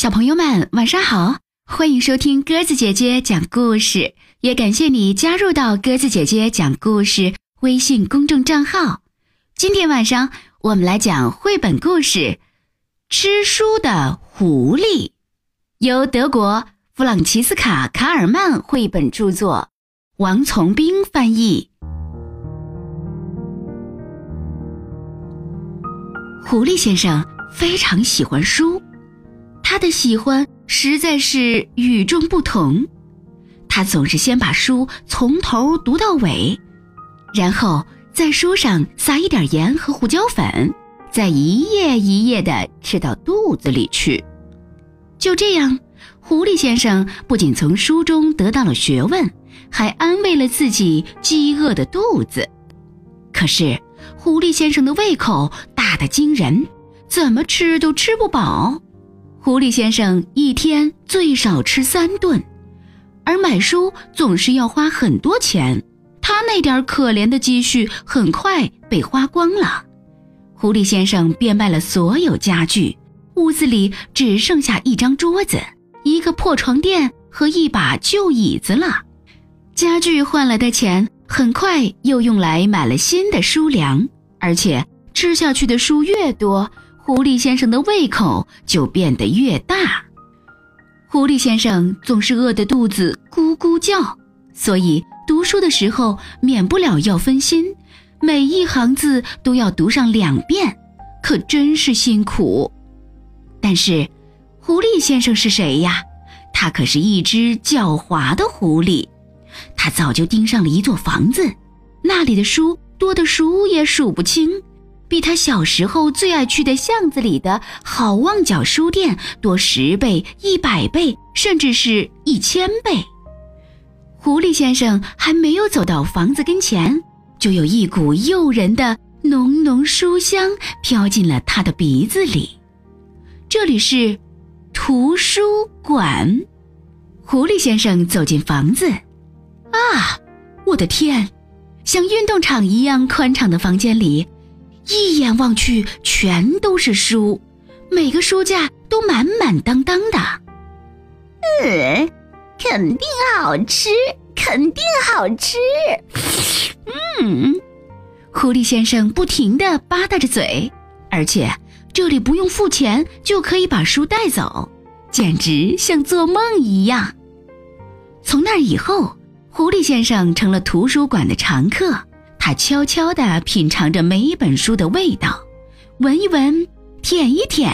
小朋友们，晚上好！欢迎收听鸽子姐姐讲故事，也感谢你加入到鸽子姐姐讲故事微信公众账号。今天晚上我们来讲绘本故事《吃书的狐狸》，由德国弗朗齐斯卡·卡尔曼绘本著作，王从兵翻译。狐狸先生非常喜欢书，他的喜欢实在是与众不同。他总是先把书从头读到尾，然后在书上撒一点盐和胡椒粉，再一页一页地吃到肚子里去。就这样，狐狸先生不仅从书中得到了学问，还安慰了自己饥饿的肚子。可是，狐狸先生的胃口大得惊人，怎么吃都吃不饱。狐狸先生一天最少吃三顿，而买书总是要花很多钱。他那点可怜的积蓄很快被花光了。狐狸先生变卖了所有家具，屋子里只剩下一张桌子、一个破床垫和一把旧椅子了。家具换来的钱。很快又用来买了新的书粮，而且吃下去的书越多，狐狸先生的胃口就变得越大。狐狸先生总是饿得肚子咕咕叫，所以读书的时候免不了要分心，每一行字都要读上两遍，可真是辛苦。但是，狐狸先生是谁呀？他可是一只狡猾的狐狸。他早就盯上了一座房子，那里的书多的数也数不清，比他小时候最爱去的巷子里的好望角书店多十倍、一百倍，甚至是一千倍。狐狸先生还没有走到房子跟前，就有一股诱人的浓浓书香飘进了他的鼻子里。这里是图书馆。狐狸先生走进房子。啊，我的天！像运动场一样宽敞的房间里，一眼望去全都是书，每个书架都满满当当的。嗯，肯定好吃，肯定好吃。嗯，狐狸先生不停地吧嗒着嘴，而且这里不用付钱就可以把书带走，简直像做梦一样。从那以后。狐狸先生成了图书馆的常客，他悄悄地品尝着每一本书的味道，闻一闻，舔一舔，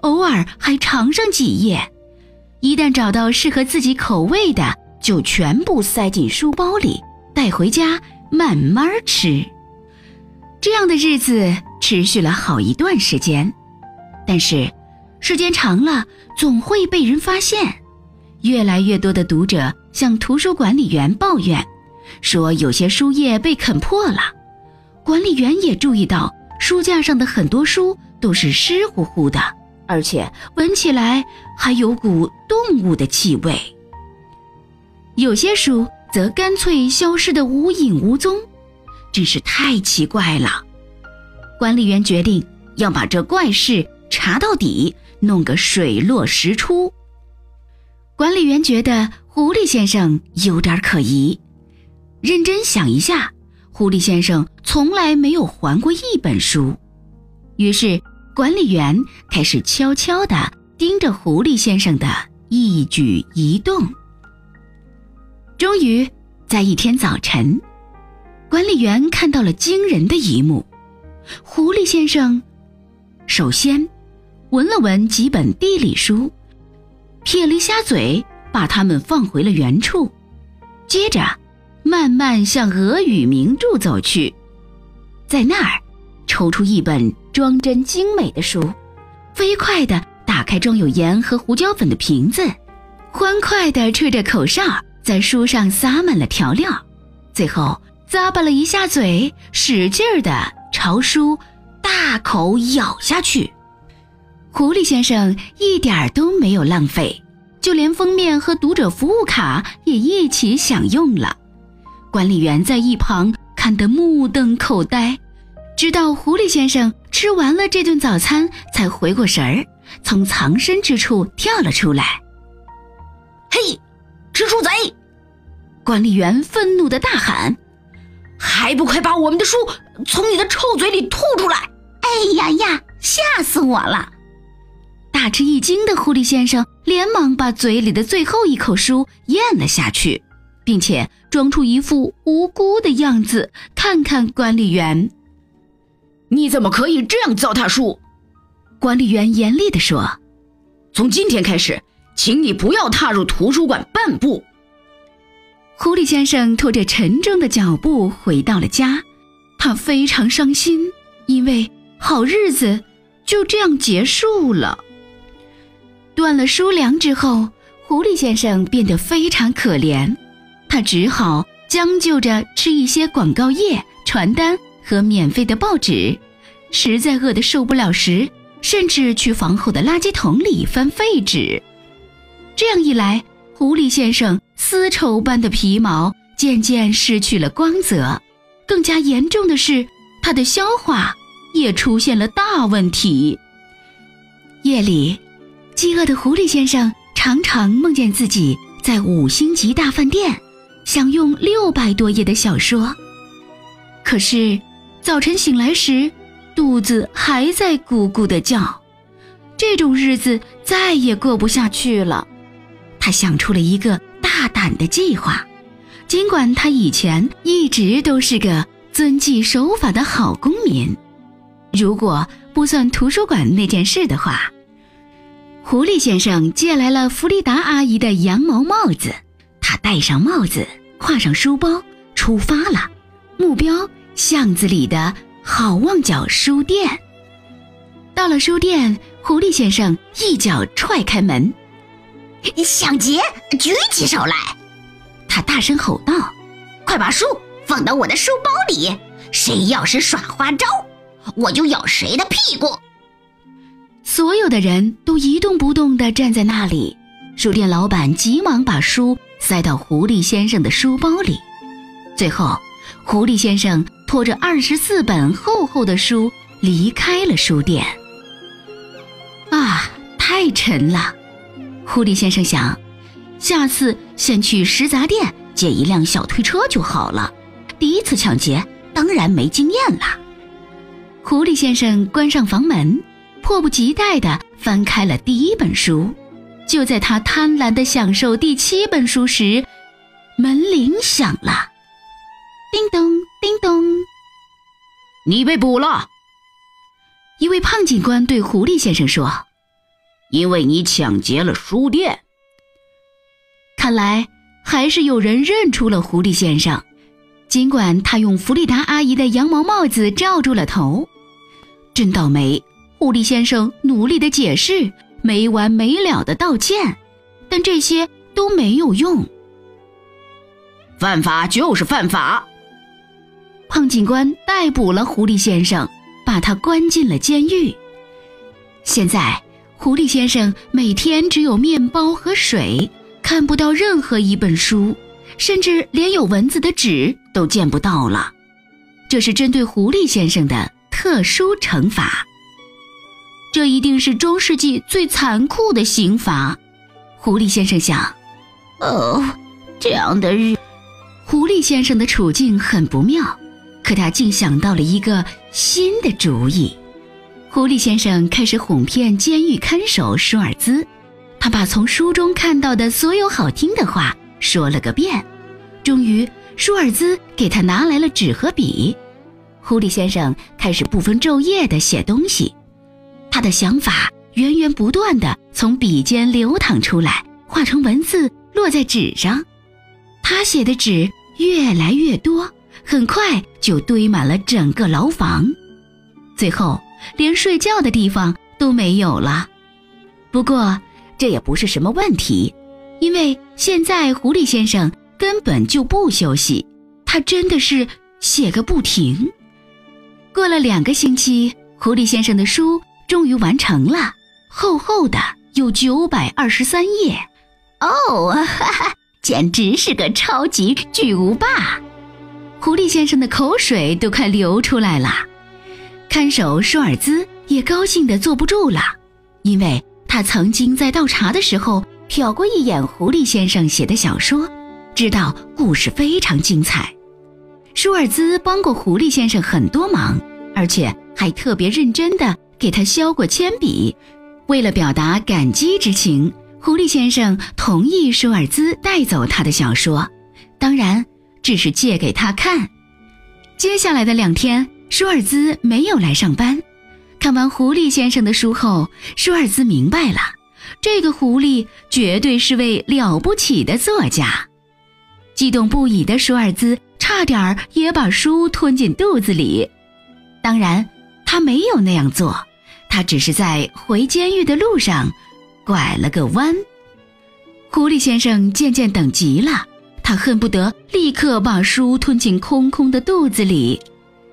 偶尔还尝上几页。一旦找到适合自己口味的，就全部塞进书包里，带回家慢慢吃。这样的日子持续了好一段时间，但是时间长了，总会被人发现。越来越多的读者向图书管理员抱怨，说有些书页被啃破了。管理员也注意到，书架上的很多书都是湿乎乎的，而且闻起来还有股动物的气味。有些书则干脆消失得无影无踪，真是太奇怪了。管理员决定要把这怪事查到底，弄个水落石出。管理员觉得狐狸先生有点可疑，认真想一下，狐狸先生从来没有还过一本书。于是，管理员开始悄悄地盯着狐狸先生的一举一动。终于，在一天早晨，管理员看到了惊人的一幕：狐狸先生首先闻了闻几本地理书。撇了一下嘴，把它们放回了原处，接着慢慢向俄语名著走去，在那儿抽出一本装帧精美的书，飞快地打开装有盐和胡椒粉的瓶子，欢快地吹着口哨，在书上撒满了调料，最后咂巴了一下嘴，使劲儿地朝书大口咬下去。狐狸先生一点儿都没有浪费，就连封面和读者服务卡也一起享用了。管理员在一旁看得目瞪口呆，直到狐狸先生吃完了这顿早餐，才回过神儿，从藏身之处跳了出来。嘿，吃书贼！管理员愤怒的大喊：“还不快把我们的书从你的臭嘴里吐出来！”哎呀呀，吓死我了！大吃一惊的狐狸先生连忙把嘴里的最后一口书咽了下去，并且装出一副无辜的样子，看看管理员。你怎么可以这样糟蹋书？管理员严厉地说：“从今天开始，请你不要踏入图书馆半步。”狐狸先生拖着沉重的脚步回到了家，他非常伤心，因为好日子就这样结束了。断了书粮之后，狐狸先生变得非常可怜，他只好将就着吃一些广告页、传单。和免费的报纸，实在饿得受不了时，甚至去房后的垃圾桶里翻废纸。这样一来，狐狸先生丝绸般的皮毛渐渐失去了光泽，更加严重的是，他的消化也出现了大问题。夜里，饥饿的狐狸先生常常梦见自己在五星级大饭店，享用六百多页的小说，可是。早晨醒来时，肚子还在咕咕的叫，这种日子再也过不下去了。他想出了一个大胆的计划，尽管他以前一直都是个遵纪守法的好公民。如果不算图书馆那件事的话，狐狸先生借来了弗里达阿姨的羊毛帽子，他戴上帽子，挎上书包，出发了，目标。巷子里的好望角书店。到了书店，狐狸先生一脚踹开门。抢劫，举起手来！他大声吼道：“快把书放到我的书包里！谁要是耍花招，我就咬谁的屁股！”所有的人都一动不动地站在那里。书店老板急忙把书塞到狐狸先生的书包里。最后，狐狸先生。拖着二十四本厚厚的书离开了书店。啊，太沉了！狐狸先生想，下次先去食杂店借一辆小推车就好了。第一次抢劫，当然没经验了。狐狸先生关上房门，迫不及待地翻开了第一本书。就在他贪婪地享受第七本书时，门铃响了。叮咚，叮咚！你被捕了。一位胖警官对狐狸先生说：“因为你抢劫了书店。”看来还是有人认出了狐狸先生，尽管他用弗里达阿姨的羊毛帽子罩住了头。真倒霉！狐狸先生努力的解释，没完没了的道歉，但这些都没有用。犯法就是犯法。胖警官逮捕了狐狸先生，把他关进了监狱。现在，狐狸先生每天只有面包和水，看不到任何一本书，甚至连有文字的纸都见不到了。这是针对狐狸先生的特殊惩罚。这一定是中世纪最残酷的刑罚。狐狸先生想：“哦，这样的日……”狐狸先生的处境很不妙。可他竟想到了一个新的主意。狐狸先生开始哄骗监狱看守舒尔兹，他把从书中看到的所有好听的话说了个遍。终于，舒尔兹给他拿来了纸和笔。狐狸先生开始不分昼夜地写东西，他的想法源源不断地从笔尖流淌出来，化成文字落在纸上。他写的纸越来越多。很快就堆满了整个牢房，最后连睡觉的地方都没有了。不过这也不是什么问题，因为现在狐狸先生根本就不休息，他真的是写个不停。过了两个星期，狐狸先生的书终于完成了，厚厚的有九百二十三页。哦，哈哈，简直是个超级巨无霸！狐狸先生的口水都快流出来了，看守舒尔兹也高兴得坐不住了，因为他曾经在倒茶的时候瞟过一眼狐狸先生写的小说，知道故事非常精彩。舒尔兹帮过狐狸先生很多忙，而且还特别认真地给他削过铅笔。为了表达感激之情，狐狸先生同意舒尔兹带走他的小说，当然只是借给他看。接下来的两天，舒尔兹没有来上班。看完狐狸先生的书后，舒尔兹明白了，这个狐狸绝对是位了不起的作家。激动不已的舒尔兹差点儿也把书吞进肚子里，当然，他没有那样做，他只是在回监狱的路上拐了个弯。狐狸先生渐渐等急了，他恨不得立刻把书吞进空空的肚子里，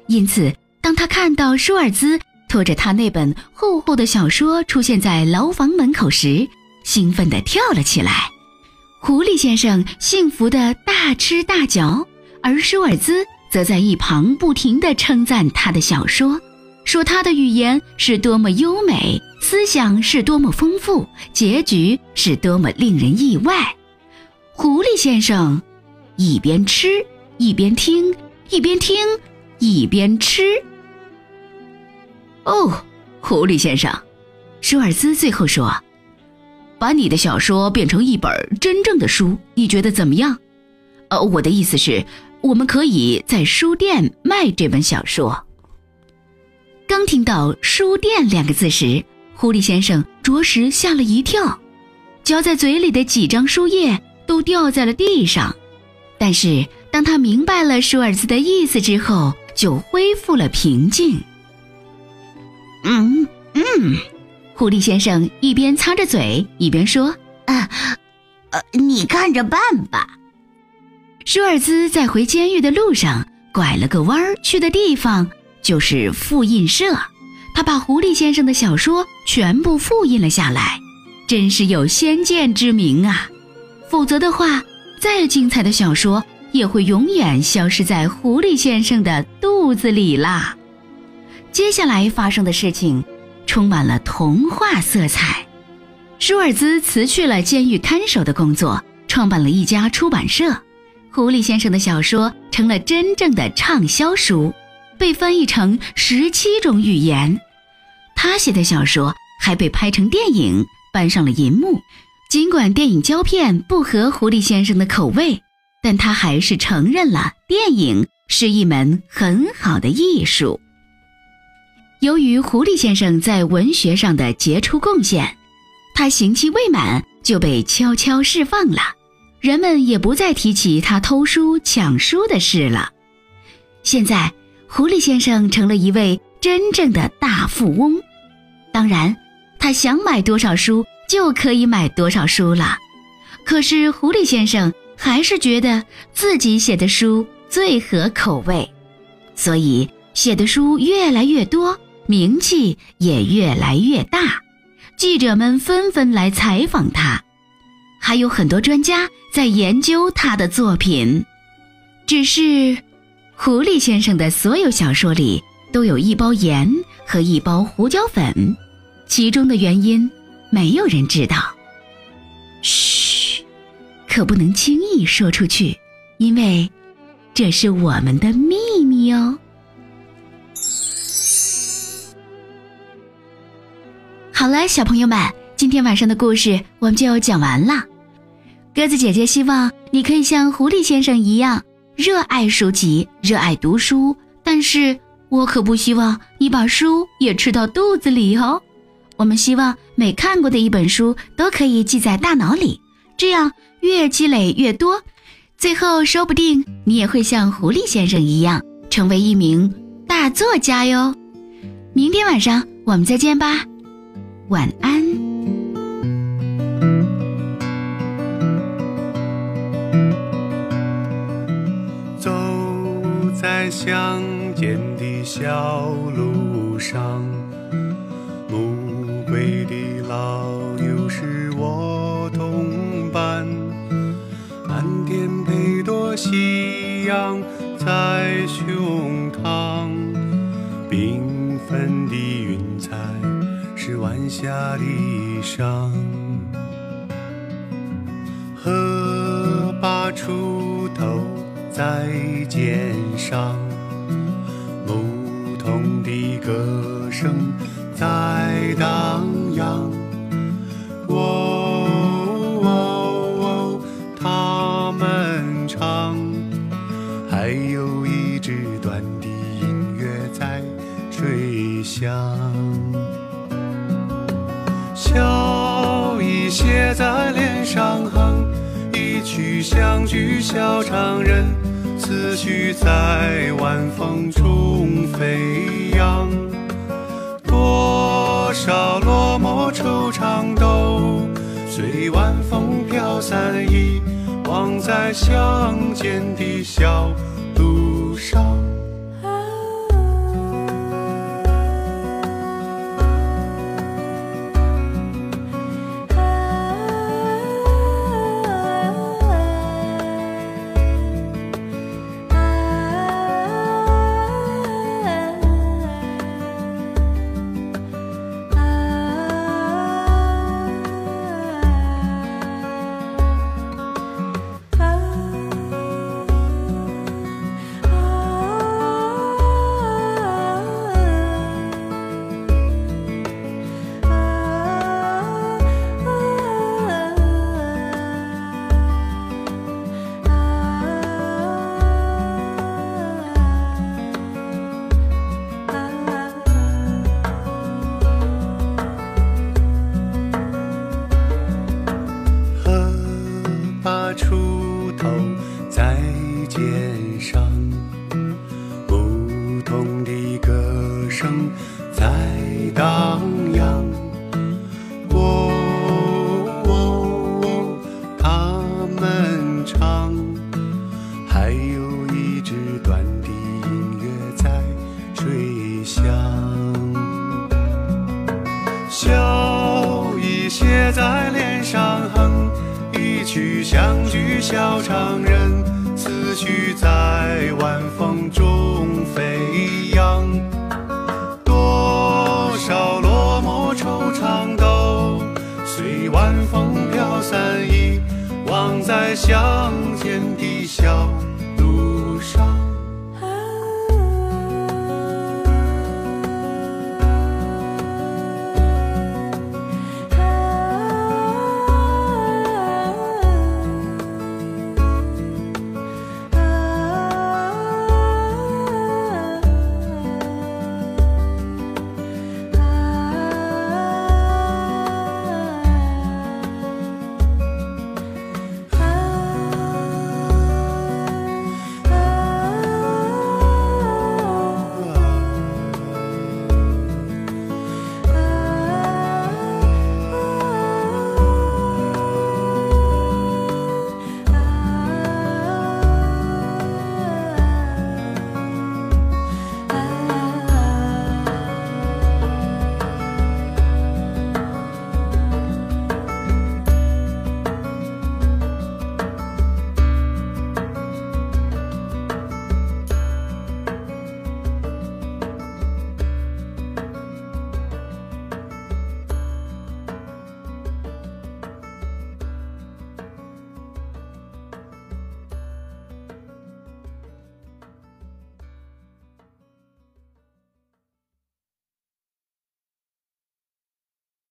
因此，当他看到舒尔兹。拖着他那本厚厚的小说出现在牢房门口时，兴奋地跳了起来。狐狸先生幸福地大吃大嚼，而舒尔兹则在一旁不停地称赞他的小说，说他的语言是多么优美，思想是多么丰富，结局是多么令人意外。狐狸先生一边吃一边听，一边听一边吃。哦，狐狸先生，舒尔兹最后说：“把你的小说变成一本真正的书，你觉得怎么样？呃，我的意思是，我们可以在书店卖这本小说。”刚听到“书店”两个字时，狐狸先生着实吓了一跳，嚼在嘴里的几张书页都掉在了地上。但是当他明白了舒尔兹的意思之后，就恢复了平静。嗯嗯，狐狸先生一边擦着嘴一边说：“啊，呃，你看着办吧。”舒尔兹在回监狱的路上拐了个弯儿，去的地方就是复印社。他把狐狸先生的小说全部复印了下来，真是有先见之明啊！否则的话，再精彩的小说也会永远消失在狐狸先生的肚子里啦。接下来发生的事情，充满了童话色彩。舒尔兹辞去了监狱看守的工作，创办了一家出版社。狐狸先生的小说成了真正的畅销书，被翻译成十七种语言。他写的小说还被拍成电影，搬上了银幕。尽管电影胶片不合狐狸先生的口味，但他还是承认了电影是一门很好的艺术。由于狐狸先生在文学上的杰出贡献，他刑期未满就被悄悄释放了，人们也不再提起他偷书抢书的事了。现在，狐狸先生成了一位真正的大富翁，当然，他想买多少书就可以买多少书了。可是，狐狸先生还是觉得自己写的书最合口味，所以写的书越来越多。名气也越来越大，记者们纷纷来采访他，还有很多专家在研究他的作品。只是，狐狸先生的所有小说里都有一包盐和一包胡椒粉，其中的原因没有人知道。嘘，可不能轻易说出去，因为这是我们的秘密哦。好了，小朋友们，今天晚上的故事我们就讲完了。鸽子姐姐希望你可以像狐狸先生一样热爱书籍、热爱读书，但是我可不希望你把书也吃到肚子里哦。我们希望每看过的一本书都可以记在大脑里，这样越积累越多，最后说不定你也会像狐狸先生一样成为一名大作家哟。明天晚上我们再见吧。晚安。乡间的小路上，暮归的老牛是我同伴，蓝天配朵夕阳在胸膛，缤纷的云彩是晚。霞的衣裳。荷把锄头在肩上，歌声在荡漾。喔喔喔，他们唱，还有一支短笛音乐在。吹响，笑意写在脸上哼，一曲相聚笑唱人，思绪在晚风中飞扬。多少落寞惆怅都随晚风飘散，遗忘在乡间的小在脸上哼一曲相聚笑长人，思绪在晚风中飞扬。多少落寞惆怅都随晚风飘散，遗忘在乡间的小。